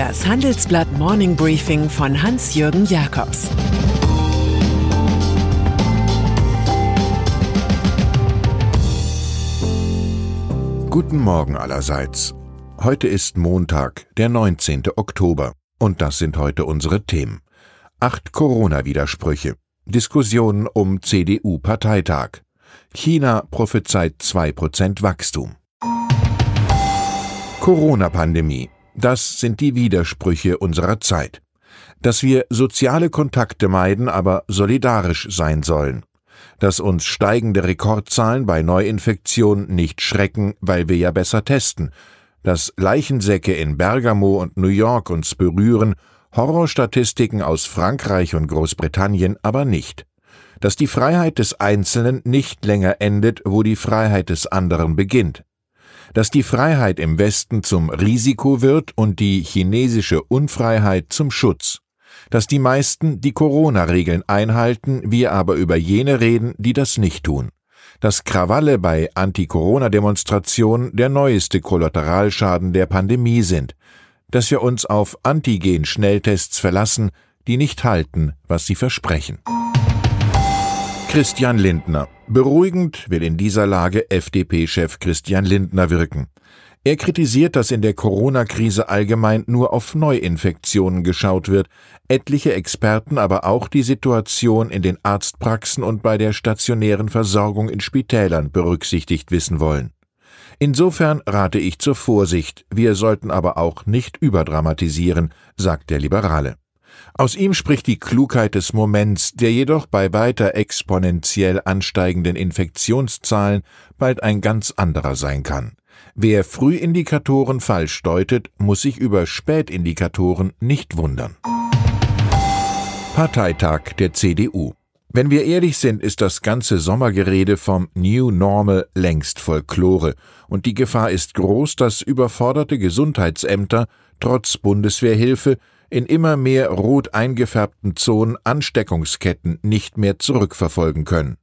Das Handelsblatt Morning Briefing von Hans-Jürgen Jakobs Guten Morgen allerseits. Heute ist Montag, der 19. Oktober. Und das sind heute unsere Themen. Acht Corona-Widersprüche. Diskussionen um CDU-Parteitag. China prophezeit 2% Wachstum. Corona-Pandemie. Das sind die Widersprüche unserer Zeit. Dass wir soziale Kontakte meiden, aber solidarisch sein sollen. Dass uns steigende Rekordzahlen bei Neuinfektionen nicht schrecken, weil wir ja besser testen. Dass Leichensäcke in Bergamo und New York uns berühren, Horrorstatistiken aus Frankreich und Großbritannien aber nicht. Dass die Freiheit des Einzelnen nicht länger endet, wo die Freiheit des anderen beginnt dass die Freiheit im Westen zum Risiko wird und die chinesische Unfreiheit zum Schutz, dass die meisten die Corona-Regeln einhalten, wir aber über jene reden, die das nicht tun, dass Krawalle bei Anti-Corona-Demonstrationen der neueste Kollateralschaden der Pandemie sind, dass wir uns auf Antigen-Schnelltests verlassen, die nicht halten, was sie versprechen. Christian Lindner. Beruhigend will in dieser Lage FDP-Chef Christian Lindner wirken. Er kritisiert, dass in der Corona-Krise allgemein nur auf Neuinfektionen geschaut wird, etliche Experten aber auch die Situation in den Arztpraxen und bei der stationären Versorgung in Spitälern berücksichtigt wissen wollen. Insofern rate ich zur Vorsicht, wir sollten aber auch nicht überdramatisieren, sagt der Liberale. Aus ihm spricht die Klugheit des Moments, der jedoch bei weiter exponentiell ansteigenden Infektionszahlen bald ein ganz anderer sein kann. Wer Frühindikatoren falsch deutet, muss sich über Spätindikatoren nicht wundern. Parteitag der CDU. Wenn wir ehrlich sind, ist das ganze Sommergerede vom New Normal längst Folklore, und die Gefahr ist groß, dass überforderte Gesundheitsämter trotz Bundeswehrhilfe in immer mehr rot eingefärbten Zonen Ansteckungsketten nicht mehr zurückverfolgen können.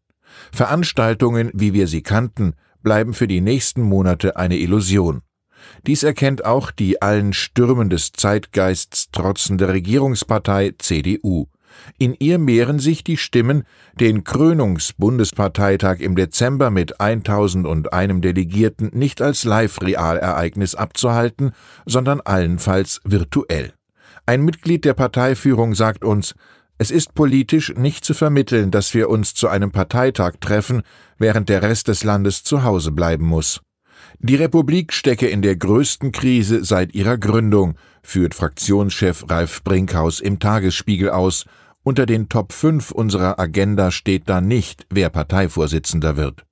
Veranstaltungen, wie wir sie kannten, bleiben für die nächsten Monate eine Illusion. Dies erkennt auch die allen Stürmen des Zeitgeists trotzende Regierungspartei CDU. In ihr mehren sich die Stimmen, den Krönungsbundesparteitag im Dezember mit 1001 Delegierten nicht als Live-Realereignis abzuhalten, sondern allenfalls virtuell. Ein Mitglied der Parteiführung sagt uns, es ist politisch nicht zu vermitteln, dass wir uns zu einem Parteitag treffen, während der Rest des Landes zu Hause bleiben muss. Die Republik stecke in der größten Krise seit ihrer Gründung, führt Fraktionschef Ralf Brinkhaus im Tagesspiegel aus. Unter den Top 5 unserer Agenda steht da nicht, wer Parteivorsitzender wird.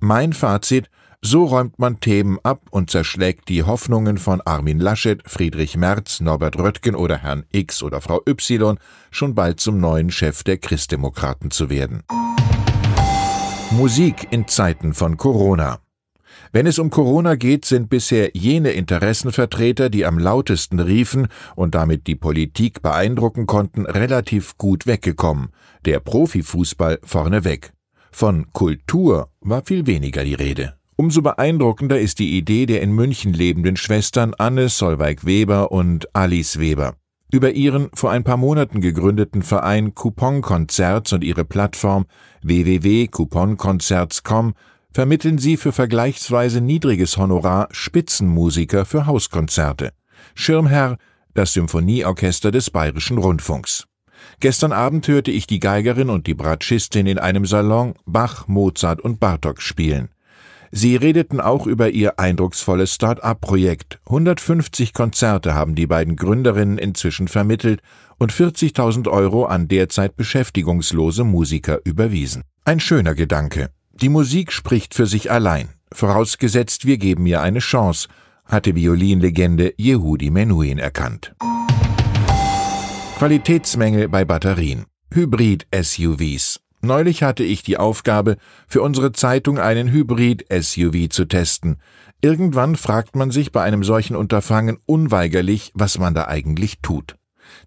Mein Fazit, so räumt man Themen ab und zerschlägt die Hoffnungen von Armin Laschet, Friedrich Merz, Norbert Röttgen oder Herrn X oder Frau Y schon bald zum neuen Chef der Christdemokraten zu werden. Musik in Zeiten von Corona. Wenn es um Corona geht, sind bisher jene Interessenvertreter, die am lautesten riefen und damit die Politik beeindrucken konnten, relativ gut weggekommen. Der Profifußball vorneweg. Von Kultur war viel weniger die Rede. Umso beeindruckender ist die Idee der in München lebenden Schwestern Anne Solveig-Weber und Alice Weber. Über ihren vor ein paar Monaten gegründeten Verein Coupon Concerts und ihre Plattform www.couponconcerts.com vermitteln sie für vergleichsweise niedriges Honorar Spitzenmusiker für Hauskonzerte. Schirmherr das Symphonieorchester des Bayerischen Rundfunks. Gestern Abend hörte ich die Geigerin und die Bratschistin in einem Salon Bach, Mozart und Bartok spielen. Sie redeten auch über ihr eindrucksvolles Start-up-Projekt. 150 Konzerte haben die beiden Gründerinnen inzwischen vermittelt und 40.000 Euro an derzeit beschäftigungslose Musiker überwiesen. Ein schöner Gedanke. Die Musik spricht für sich allein. Vorausgesetzt, wir geben ihr eine Chance, hatte Violinlegende Yehudi Menuhin erkannt. Qualitätsmängel bei Batterien. Hybrid-SUVs. Neulich hatte ich die Aufgabe, für unsere Zeitung einen Hybrid-SUV zu testen. Irgendwann fragt man sich bei einem solchen Unterfangen unweigerlich, was man da eigentlich tut.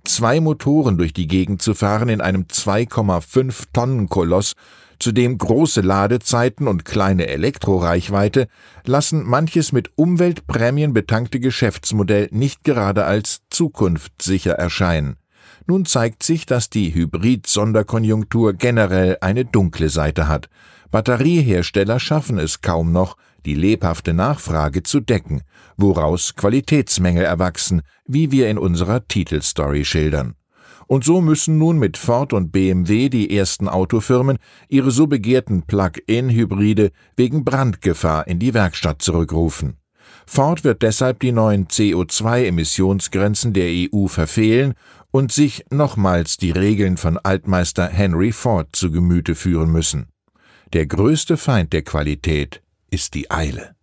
Zwei Motoren durch die Gegend zu fahren in einem 2,5 Tonnen Koloss Zudem große Ladezeiten und kleine Elektroreichweite lassen manches mit Umweltprämien betankte Geschäftsmodell nicht gerade als zukunftssicher erscheinen. Nun zeigt sich, dass die Hybrid-Sonderkonjunktur generell eine dunkle Seite hat. Batteriehersteller schaffen es kaum noch, die lebhafte Nachfrage zu decken, woraus Qualitätsmängel erwachsen, wie wir in unserer Titelstory schildern. Und so müssen nun mit Ford und BMW die ersten Autofirmen ihre so begehrten Plug-in-Hybride wegen Brandgefahr in die Werkstatt zurückrufen. Ford wird deshalb die neuen CO2-Emissionsgrenzen der EU verfehlen und sich nochmals die Regeln von Altmeister Henry Ford zu Gemüte führen müssen. Der größte Feind der Qualität ist die Eile.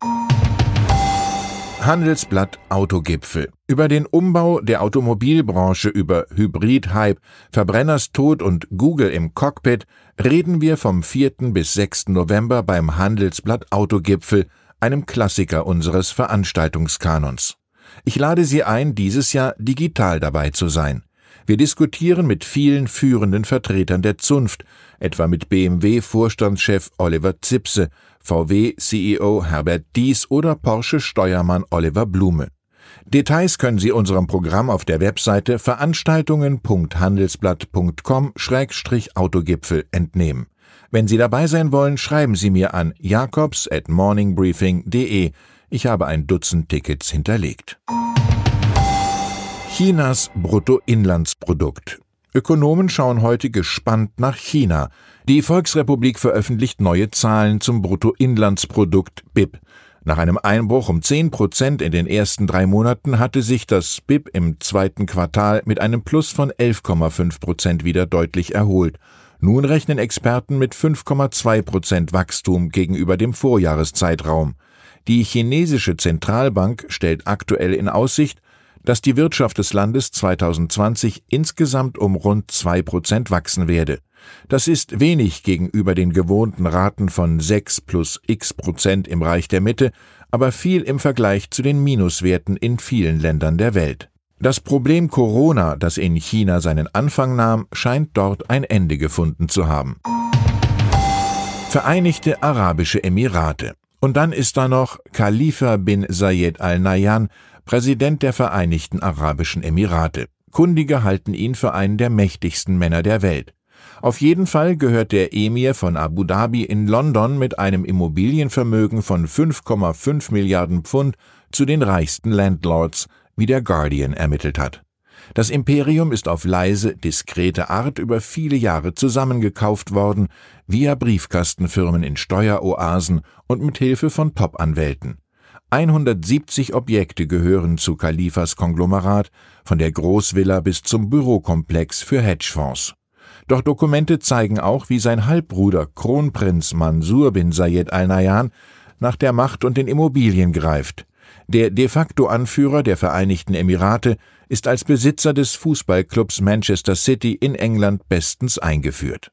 Handelsblatt Autogipfel. Über den Umbau der Automobilbranche, über Hybrid-Hype, Verbrennerstod und Google im Cockpit reden wir vom 4. bis 6. November beim Handelsblatt Autogipfel, einem Klassiker unseres Veranstaltungskanons. Ich lade Sie ein, dieses Jahr digital dabei zu sein. Wir diskutieren mit vielen führenden Vertretern der Zunft, etwa mit BMW-Vorstandschef Oliver Zipse, VW-CEO Herbert Dies oder Porsche-Steuermann Oliver Blume. Details können Sie unserem Programm auf der Webseite veranstaltungen.handelsblatt.com-autogipfel entnehmen. Wenn Sie dabei sein wollen, schreiben Sie mir an jakobs at morningbriefing.de. Ich habe ein Dutzend Tickets hinterlegt. Chinas Bruttoinlandsprodukt. Ökonomen schauen heute gespannt nach China. Die Volksrepublik veröffentlicht neue Zahlen zum Bruttoinlandsprodukt BIP. Nach einem Einbruch um 10 Prozent in den ersten drei Monaten hatte sich das BIP im zweiten Quartal mit einem Plus von 11,5 Prozent wieder deutlich erholt. Nun rechnen Experten mit 5,2 Prozent Wachstum gegenüber dem Vorjahreszeitraum. Die chinesische Zentralbank stellt aktuell in Aussicht, dass die Wirtschaft des Landes 2020 insgesamt um rund zwei Prozent wachsen werde. Das ist wenig gegenüber den gewohnten Raten von 6 plus x Prozent im Reich der Mitte, aber viel im Vergleich zu den Minuswerten in vielen Ländern der Welt. Das Problem Corona, das in China seinen Anfang nahm, scheint dort ein Ende gefunden zu haben. Vereinigte Arabische Emirate. Und dann ist da noch Khalifa bin Zayed al Nahyan, Präsident der Vereinigten Arabischen Emirate. Kundige halten ihn für einen der mächtigsten Männer der Welt. Auf jeden Fall gehört der Emir von Abu Dhabi in London mit einem Immobilienvermögen von 5,5 Milliarden Pfund zu den reichsten Landlords, wie der Guardian ermittelt hat. Das Imperium ist auf leise, diskrete Art über viele Jahre zusammengekauft worden, via Briefkastenfirmen in Steueroasen und mit Hilfe von Top-Anwälten. 170 Objekte gehören zu Kalifas Konglomerat, von der Großvilla bis zum Bürokomplex für Hedgefonds. Doch Dokumente zeigen auch, wie sein Halbbruder Kronprinz Mansur bin Zayed Al Nahyan nach der Macht und den Immobilien greift. Der de facto Anführer der Vereinigten Emirate ist als Besitzer des Fußballclubs Manchester City in England bestens eingeführt.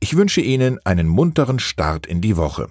Ich wünsche Ihnen einen munteren Start in die Woche.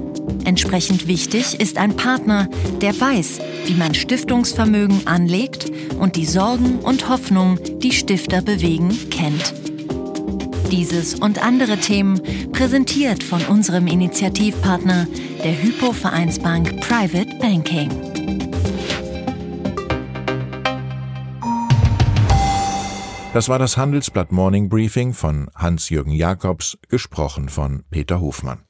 Entsprechend wichtig ist ein Partner, der weiß, wie man Stiftungsvermögen anlegt und die Sorgen und Hoffnungen, die Stifter bewegen, kennt. Dieses und andere Themen präsentiert von unserem Initiativpartner, der Hypo Vereinsbank Private Banking. Das war das Handelsblatt Morning Briefing von Hans-Jürgen Jakobs, gesprochen von Peter Hofmann.